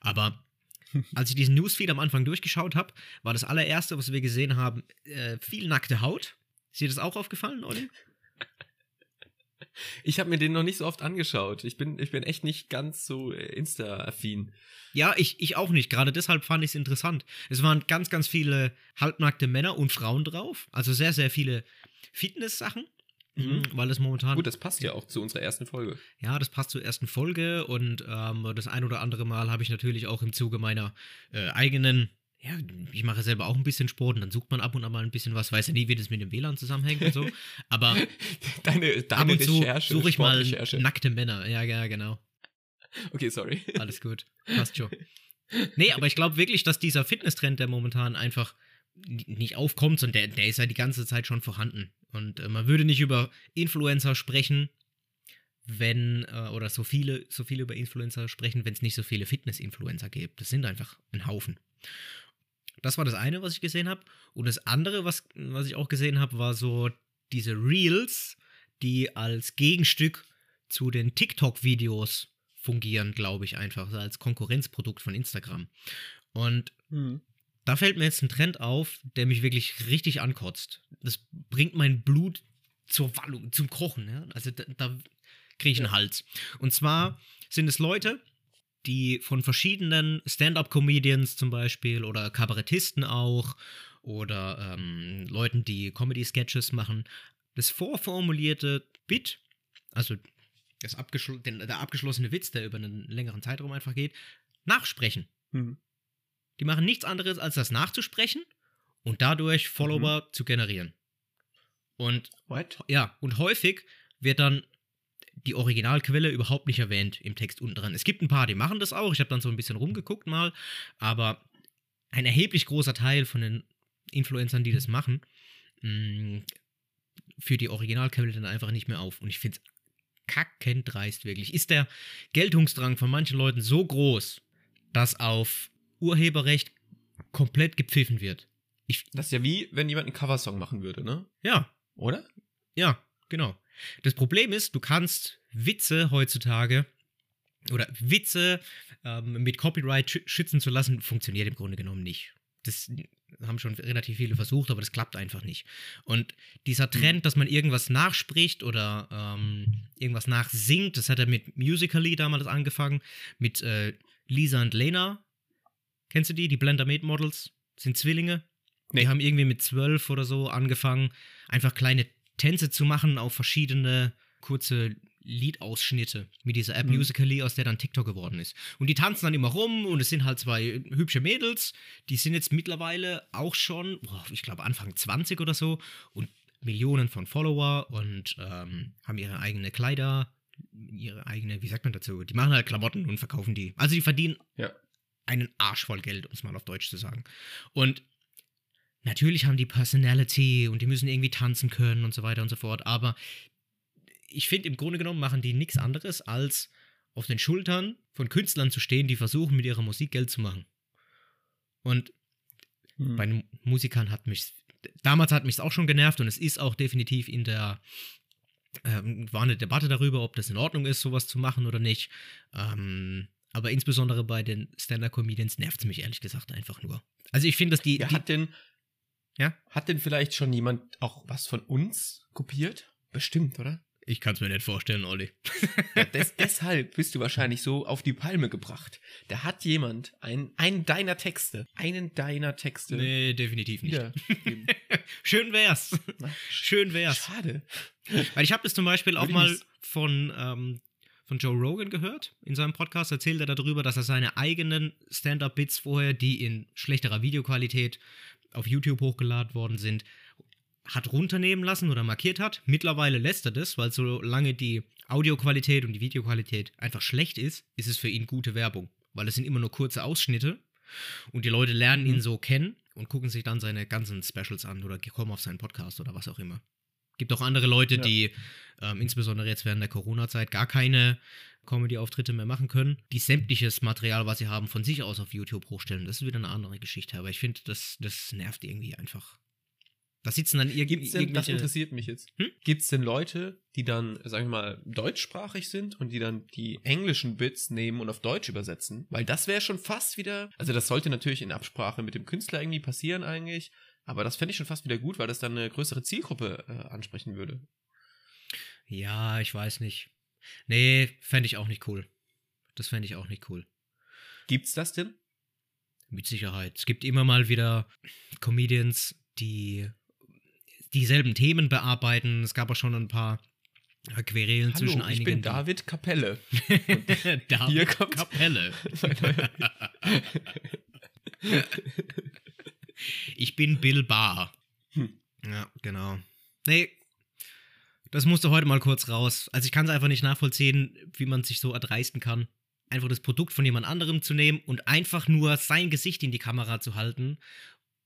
Aber als ich diesen Newsfeed am Anfang durchgeschaut habe, war das allererste, was wir gesehen haben, äh, viel nackte Haut. Ist dir das auch aufgefallen, Olli? Ich habe mir den noch nicht so oft angeschaut. Ich bin, ich bin echt nicht ganz so äh, Insta-affin. Ja, ich, ich auch nicht. Gerade deshalb fand ich es interessant. Es waren ganz, ganz viele halbnackte Männer und Frauen drauf. Also sehr, sehr viele Fitness-Sachen. Mhm. Weil es momentan. Gut, das passt ja auch zu unserer ersten Folge. Ja, das passt zur ersten Folge und ähm, das ein oder andere Mal habe ich natürlich auch im Zuge meiner äh, eigenen, ja, ich mache selber auch ein bisschen Sport und dann sucht man ab und an mal ein bisschen was, weiß ja nie, wie das mit dem WLAN zusammenhängt und so, aber Deine, ab deine und zu Recherche, suche ich mal nackte Männer. Ja, ja, genau. Okay, sorry. Alles gut. Passt schon. Nee, aber ich glaube wirklich, dass dieser Fitnesstrend, der momentan einfach nicht aufkommt, sondern der, der ist ja die ganze Zeit schon vorhanden. Und äh, man würde nicht über Influencer sprechen, wenn, äh, oder so viele, so viele über Influencer sprechen, wenn es nicht so viele Fitness-Influencer gibt. Das sind einfach ein Haufen. Das war das eine, was ich gesehen habe. Und das andere, was, was ich auch gesehen habe, war so diese Reels, die als Gegenstück zu den TikTok-Videos fungieren, glaube ich, einfach so als Konkurrenzprodukt von Instagram. Und Hm. Da fällt mir jetzt ein Trend auf, der mich wirklich richtig ankotzt. Das bringt mein Blut zur Wallung, zum Kochen. Ja? Also da, da kriege ich einen Hals. Und zwar sind es Leute, die von verschiedenen Stand-up-Comedians zum Beispiel oder Kabarettisten auch oder ähm, Leuten, die Comedy-Sketches machen, das vorformulierte Bit, also das abgeschl den, der abgeschlossene Witz, der über einen längeren Zeitraum einfach geht, nachsprechen. Hm. Die machen nichts anderes, als das nachzusprechen und dadurch Follower zu generieren. Und What? ja, und häufig wird dann die Originalquelle überhaupt nicht erwähnt im Text unten dran. Es gibt ein paar, die machen das auch. Ich habe dann so ein bisschen rumgeguckt mal, aber ein erheblich großer Teil von den Influencern, die das machen, mh, für die Originalquelle dann einfach nicht mehr auf. Und ich finde es kackend dreist wirklich. Ist der Geltungsdrang von manchen Leuten so groß, dass auf Urheberrecht komplett gepfiffen wird? Ich, Das ist ja wie, wenn jemand einen Coversong machen würde, ne? ja, Oder? ja, genau. Das Problem ist, du kannst Witze heutzutage oder Witze ähm, mit Copyright schü- schützen zu lassen, funktioniert im Grunde genommen nicht. Das haben schon relativ viele versucht, aber das klappt einfach nicht. Und dieser Trend, dass man irgendwas nachspricht oder ähm, irgendwas nachsingt, das hat er mit Musical.ly damals angefangen, mit äh, Lisa und Lena. Kennst du die? Die Blender Made Models sind Zwillinge. Nee. Die haben irgendwie mit zwölf oder so angefangen, einfach kleine Tänze zu machen auf verschiedene kurze Liedausschnitte mit dieser App Mhm. Musical.ly, aus der dann TikTok geworden ist. Und die tanzen dann immer rum und es sind halt zwei hübsche Mädels, die sind jetzt mittlerweile auch schon, boah, ich glaube Anfang 20 oder so und Millionen von Follower und ähm, haben ihre eigene Kleider, ihre eigene, wie sagt man dazu, die machen halt Klamotten und verkaufen die. Also die verdienen Ja. Einen Arsch voll Geld, um es mal auf Deutsch zu sagen. Und natürlich haben die Personality und die müssen irgendwie tanzen können und so weiter und so fort, aber ich finde, im Grunde genommen machen die nichts anderes, als auf den Schultern von Künstlern zu stehen, die versuchen, mit ihrer Musik Geld zu machen. Und Hm. bei den Musikern hat mich damals hat mich es auch schon genervt und es ist auch definitiv in der ähm, war eine Debatte darüber, ob das in Ordnung ist, sowas zu machen oder nicht. Ähm, aber insbesondere bei den Stand-up-Comedians nervt es mich ehrlich gesagt einfach nur. Also ich finde, dass die, Ja, die hat denn, Ja? hat denn vielleicht schon jemand auch was von uns kopiert? Bestimmt, oder? ich kann es mir nicht vorstellen, Olli. Ja, des, deshalb bist du wahrscheinlich so auf die Palme gebracht. Da hat jemand ein, einen deiner Texte, einen deiner Texte Nee, definitiv nicht. wiedergegeben. Schön wär's. Schön wär's. Schade. Weil ich habe das zum Beispiel auch mal von, ähm, von Joe Rogan gehört. In seinem Podcast erzählt er darüber, dass er seine eigenen Stand-Up-Bits vorher, die in schlechterer Videoqualität auf YouTube hochgeladen worden sind, hat runternehmen lassen oder markiert hat. Mittlerweile lässt er das, weil solange die Audioqualität und die Videoqualität einfach schlecht ist, ist es für ihn gute Werbung. Weil es sind immer nur kurze Ausschnitte und die Leute lernen ihn Mhm. so kennen und gucken sich dann seine ganzen Specials an oder kommen auf seinen Podcast oder was auch immer. Gibt auch andere Leute, Ja. die ähm, insbesondere jetzt während der Corona-Zeit gar keine Comedy-Auftritte mehr machen können, die sämtliches Material, was sie haben, von sich aus auf YouTube hochstellen. Das ist wieder eine andere Geschichte, aber ich finde, das, das nervt irgendwie einfach. Da sitzen dann irg Gibt's denn, das interessiert mich jetzt. Hm? Gibt es denn Leute, die dann, sagen wir mal, deutschsprachig sind und die dann die englischen Bits nehmen und auf Deutsch übersetzen? Weil das wäre schon fast wieder, also das sollte natürlich in Absprache mit dem Künstler irgendwie passieren eigentlich, aber das fände ich schon fast wieder gut, weil das dann eine größere Zielgruppe äh, ansprechen würde. Ja, ich weiß nicht. Nee, fände ich auch nicht cool. Das fände ich auch nicht cool. Gibt's das denn? Mit Sicherheit. Es gibt immer mal wieder Comedians, die dieselben Themen bearbeiten. Es gab auch schon ein paar Querelen zwischen Hallo, einigen. ich bin David Kapelle. David hier kommt- Kapelle. ich bin Bill Barr. Hm. Ja, genau. Nee, das musste heute mal kurz raus. Also ich kann es einfach nicht nachvollziehen, wie man sich so erdreisten kann, einfach das Produkt von jemand anderem zu nehmen und einfach nur sein Gesicht in die Kamera zu halten,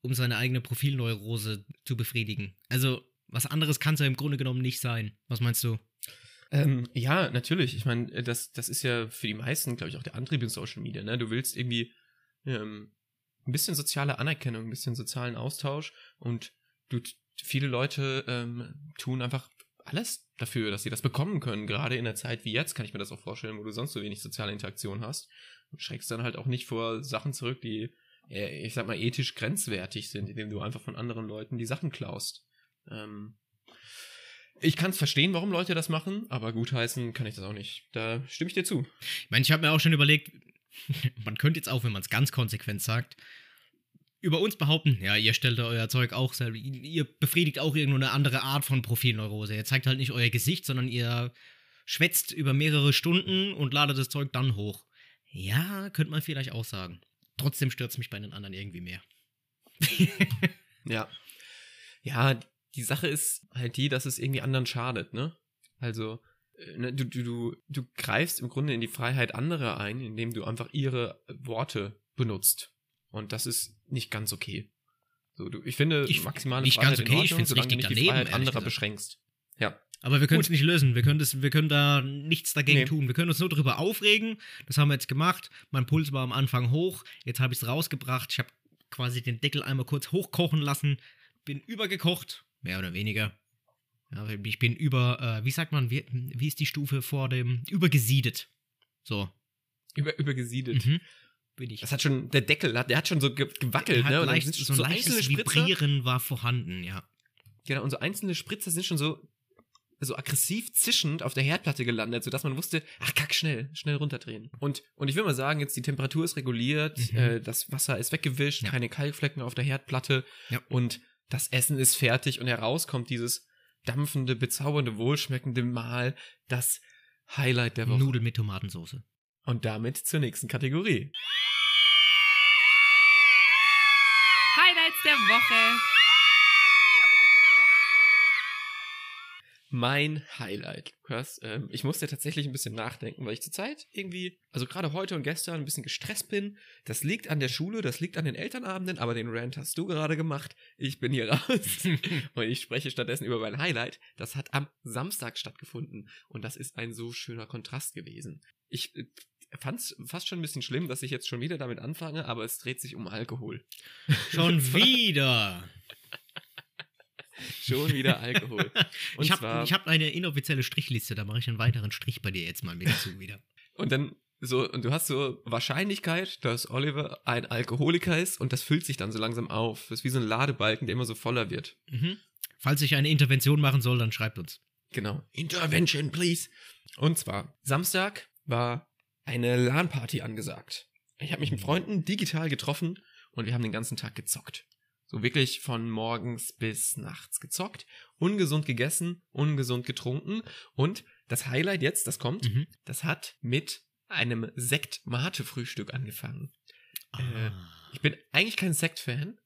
um seine eigene Profilneurose zu befriedigen. Also was anderes kann es ja im Grunde genommen nicht sein. Was meinst du? Ähm, ja, natürlich. Ich meine, das, das ist ja für die meisten, glaube ich, auch der Antrieb in Social Media. Ne? Du willst irgendwie ähm, ein bisschen soziale Anerkennung, ein bisschen sozialen Austausch und du, viele Leute ähm, tun einfach alles dafür, dass sie das bekommen können. Gerade in einer Zeit wie jetzt kann ich mir das auch vorstellen, wo du sonst so wenig soziale Interaktion hast und schreckst dann halt auch nicht vor Sachen zurück, die, äh, ich sag mal, ethisch grenzwertig sind, indem du einfach von anderen Leuten die Sachen klaust. Ähm, ich kann es verstehen, warum Leute das machen, aber gutheißen kann ich das auch nicht. Da stimme ich dir zu. Ich meine, ich habe mir auch schon überlegt, man könnte jetzt auch, wenn man es ganz konsequent sagt, über uns behaupten, ja, ihr stellt euer Zeug auch selber, ihr befriedigt auch irgendeine andere Art von Profilneurose. Ihr zeigt halt nicht euer Gesicht, sondern ihr schwätzt über mehrere Stunden und ladet das Zeug dann hoch. Ja, könnte man vielleicht auch sagen. Trotzdem stört es mich bei den anderen irgendwie mehr. Ja. Ja, die Sache ist halt die, dass es irgendwie anderen schadet, ne? Also, ne, du, du, du, du greifst im Grunde in die Freiheit anderer ein, indem du einfach ihre Worte benutzt. Und das ist nicht ganz okay. So, du, ich finde Ich- maximale nicht Freiheit ganz okay, ich Ordnung, find's solange du richtig nicht die daneben, Freiheit anderer gesagt. beschränkst. Ja. Aber wir können es nicht lösen. Wir können, das, wir können da nichts dagegen Nee. tun. Wir können uns nur darüber aufregen. Das haben wir jetzt gemacht. Mein Puls war am Anfang hoch. Jetzt habe ich es rausgebracht. Ich habe quasi den Deckel einmal kurz hochkochen lassen. Bin übergekocht. Mehr oder weniger. Ja, ich bin über, äh, wie sagt man, wie, wie ist die Stufe vor dem, übergesiedet. So. Über, übergesiedelt. Mhm. Bin ich. Das hat schon, der Deckel, hat, der hat schon so ge- gewackelt, ne? Und leicht, so ein einzelne leichtes Spritzer- Vibrieren war vorhanden, ja. Genau, und so einzelne Spritzer sind schon so, so aggressiv zischend auf der Herdplatte gelandet, sodass man wusste, ach kack, schnell, schnell runterdrehen. Und, und ich will mal sagen, jetzt die Temperatur ist reguliert, Mhm. äh, das Wasser ist weggewischt, Ja. keine Kalkflecken auf der Herdplatte Ja. und das Essen ist fertig und heraus kommt dieses dampfende, bezaubernde, wohlschmeckende Mahl das Highlight der Woche. Nudeln mit Tomatensauce. Und damit zur nächsten Kategorie. Highlights der Woche. Mein Highlight, Lukas. Ähm, ich musste tatsächlich ein bisschen nachdenken, weil ich zurzeit irgendwie, also gerade heute und gestern ein bisschen gestresst bin. Das liegt an der Schule, das liegt an den Elternabenden, aber den Rant hast du gerade gemacht. Ich bin hier raus. und ich spreche stattdessen über mein Highlight. Das hat am Samstag stattgefunden. Und das ist ein so schöner Kontrast gewesen. Ich äh, fand es fast schon ein bisschen schlimm, dass ich jetzt schon wieder damit anfange, aber es dreht sich um Alkohol. Schon wieder. Schon wieder Alkohol. Und ich habe hab eine inoffizielle Strichliste, da mache ich einen weiteren Strich bei dir jetzt mal mit dazu wieder. Und dann so, und du hast so Wahrscheinlichkeit, dass Oliver ein Alkoholiker ist und das füllt sich dann so langsam auf. Das ist wie so ein Ladebalken, der immer so voller wird. Mhm. Falls ich eine Intervention machen soll, dann schreibt uns. Genau. Intervention, please. Und zwar, Samstag war eine LAN-Party angesagt. Ich habe mich mit Freunden digital getroffen und wir haben den ganzen Tag gezockt. So wirklich von morgens bis nachts gezockt, ungesund gegessen, ungesund getrunken und das Highlight jetzt, das kommt, Mhm. das hat mit einem Sekt-Mate-Frühstück angefangen. Äh, Ah. Ich bin eigentlich kein Sekt-Fan,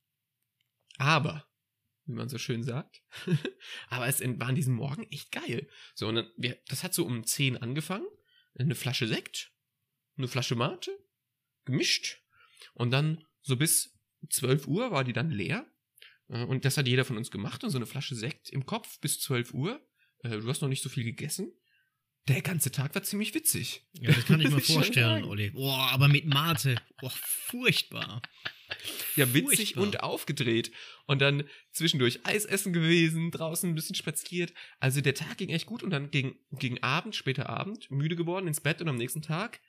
aber, wie man so schön sagt, aber es war an diesem Morgen echt geil. So, und dann, wir, das hat so um 10 angefangen, eine Flasche Sekt, eine Flasche Mate, gemischt und dann so bis 12 Uhr war die dann leer. Äh, Und das hat jeder von uns gemacht und so eine Flasche Sekt im Kopf bis 12 Uhr. Äh, Du hast noch nicht so viel gegessen. Der ganze Tag war ziemlich witzig. Ja, das kann ich mir vorstellen. Olli. Boah, aber mit Mate. Boah, furchtbar. Ja, witzig Furchtbar. und aufgedreht. Und dann zwischendurch Eis essen gewesen, draußen ein bisschen spaziert. Also der Tag ging echt gut und dann gegen, gegen Abend, später Abend, müde geworden, ins Bett und am nächsten Tag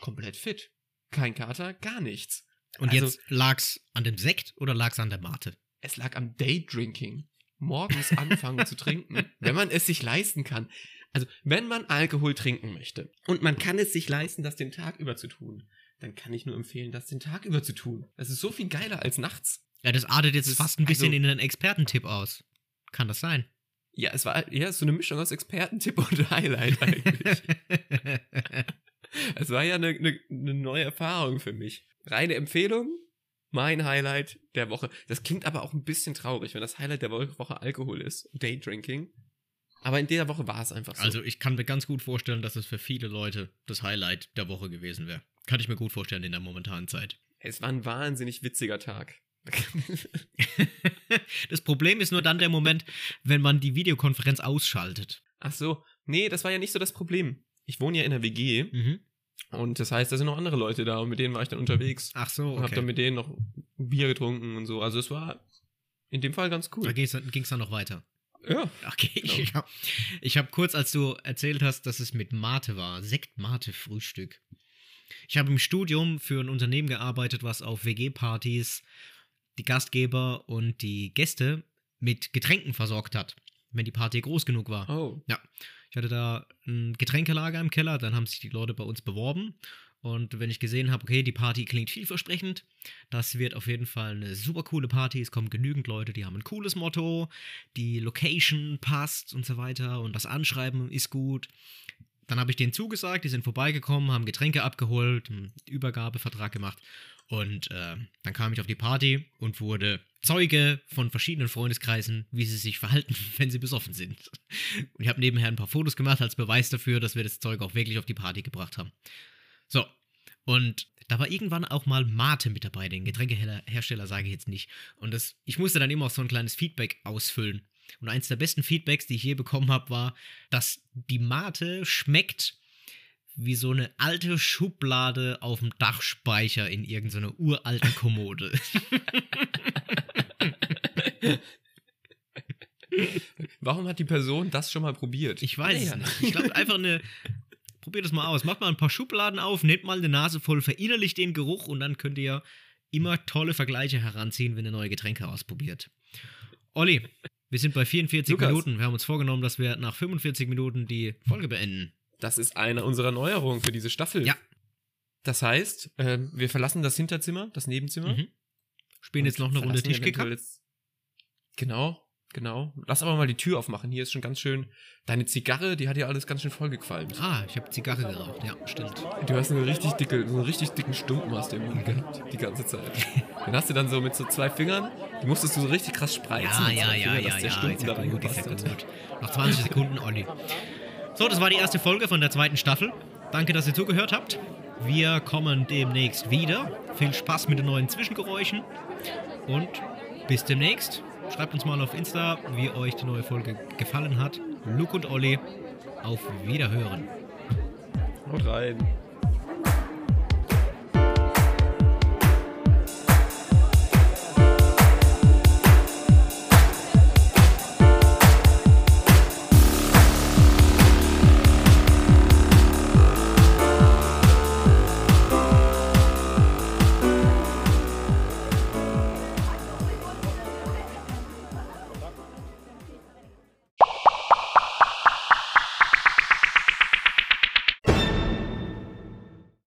komplett fit. Kein Kater, gar nichts. Und Also- jetzt lag's an dem Sekt oder lag's an der Mate? Es lag am Daydrinking. Morgens anfangen zu trinken, wenn man es sich leisten kann. Also, wenn man Alkohol trinken möchte und man kann es sich leisten, das den Tag über zu tun, dann kann ich nur empfehlen, das den Tag über zu tun. Das ist so viel geiler als nachts. Ja, das artet jetzt Das fast ein bisschen also- in einen Expertentipp aus. Kann das sein? Ja, es war eher so eine Mischung aus Expertentipp und Highlight eigentlich. es war ja eine, eine, eine neue Erfahrung für mich. Reine Empfehlung, mein Highlight der Woche. Das klingt aber auch ein bisschen traurig, wenn das Highlight der Wo- Woche Alkohol ist, Daydrinking. Aber in der Woche war es einfach so. Also ich kann mir ganz gut vorstellen, dass es für viele Leute das Highlight der Woche gewesen wäre. Kann ich mir gut vorstellen in der momentanen Zeit. es war ein wahnsinnig witziger Tag. Das Problem ist nur dann der Moment, wenn man die Videokonferenz ausschaltet. Ach so, nee, das war ja nicht so das Problem. Ich wohne ja in der WG Mhm. Und das heißt, da sind noch andere Leute da und mit denen war ich dann unterwegs. Ach so, und hab dann okay. mit denen noch Bier getrunken und so. Also es war in dem Fall ganz Da cool. ging es dann noch weiter. Ja. Okay, Genau. ich habe hab kurz, als du erzählt hast, dass es mit Mate war, Sekt-Mate-Frühstück. Ich habe im Studium für ein Unternehmen gearbeitet, was auf WG-Partys die Gastgeber und die Gäste mit Getränken versorgt hat, wenn die Party groß genug war. Oh. Ich hatte da ein Getränkelager im Keller, dann haben sich die Leute bei uns beworben. Und wenn ich gesehen habe, okay, die Party klingt vielversprechend, das wird auf jeden Fall eine super coole Party, es kommen genügend Leute, die haben ein cooles Motto, die Location passt und so weiter und das Anschreiben ist gut. Dann habe ich denen zugesagt, die sind vorbeigekommen, haben Getränke abgeholt, einen Übergabevertrag gemacht und äh, dann kam ich auf die Party und wurde Zeuge von verschiedenen Freundeskreisen, wie sie sich verhalten, wenn sie besoffen sind. Und ich habe nebenher ein paar Fotos gemacht als Beweis dafür, dass wir das Zeug auch wirklich auf die Party gebracht haben. So, und da war irgendwann auch mal Mate mit dabei, den Getränkehersteller sage ich jetzt nicht. Und das, ich musste dann immer auch so ein kleines Feedback ausfüllen. Und eins der besten Feedbacks, die ich je bekommen habe, war, dass die Mate schmeckt wie so eine alte Schublade auf dem Dachspeicher in irgendeiner uralten Kommode. Warum hat die Person das schon mal probiert? Ich weiß Naja. es nicht. Ich glaube einfach eine. Probiert das mal aus. Macht mal ein paar Schubladen auf, nehmt mal eine Nase voll, verinnerlicht den Geruch und dann könnt ihr immer tolle Vergleiche heranziehen, wenn ihr neue Getränke ausprobiert. Olli, wir sind bei 44 Lukas. Minuten. Wir haben uns vorgenommen, dass wir nach 45 Minuten die Folge beenden. Das ist eine unserer Neuerungen für diese Staffel. Ja. Das heißt, äh, wir verlassen das Hinterzimmer, das Nebenzimmer. Mhm. Spielen jetzt noch eine Runde Tischkicker. Genau. Genau. Lass aber mal die Tür aufmachen. Hier ist schon ganz schön. Deine Zigarre, die hat ja alles ganz schön vollgequalmt. Ah, ich habe Zigarre geraucht. Ja, stimmt. Du hast eine richtig dicke, so einen richtig dicken Stumpen aus dem Mund gehabt, die ganze Zeit. Den hast du dann so mit so zwei Fingern, die musstest du so richtig krass spreizen. Ja, ja, ja, Fingern, ja, ja. Stumpen Ist ja da gut, ist ja gut. Noch 20 Sekunden, Olli. So, das war die erste Folge von der zweiten Staffel. Danke, dass ihr zugehört habt. Wir kommen demnächst wieder. Viel Spaß mit den neuen Zwischengeräuschen. Und bis demnächst. Schreibt uns mal auf Insta, wie euch die neue Folge gefallen hat. Luke und Olli, auf Wiederhören. Haut rein.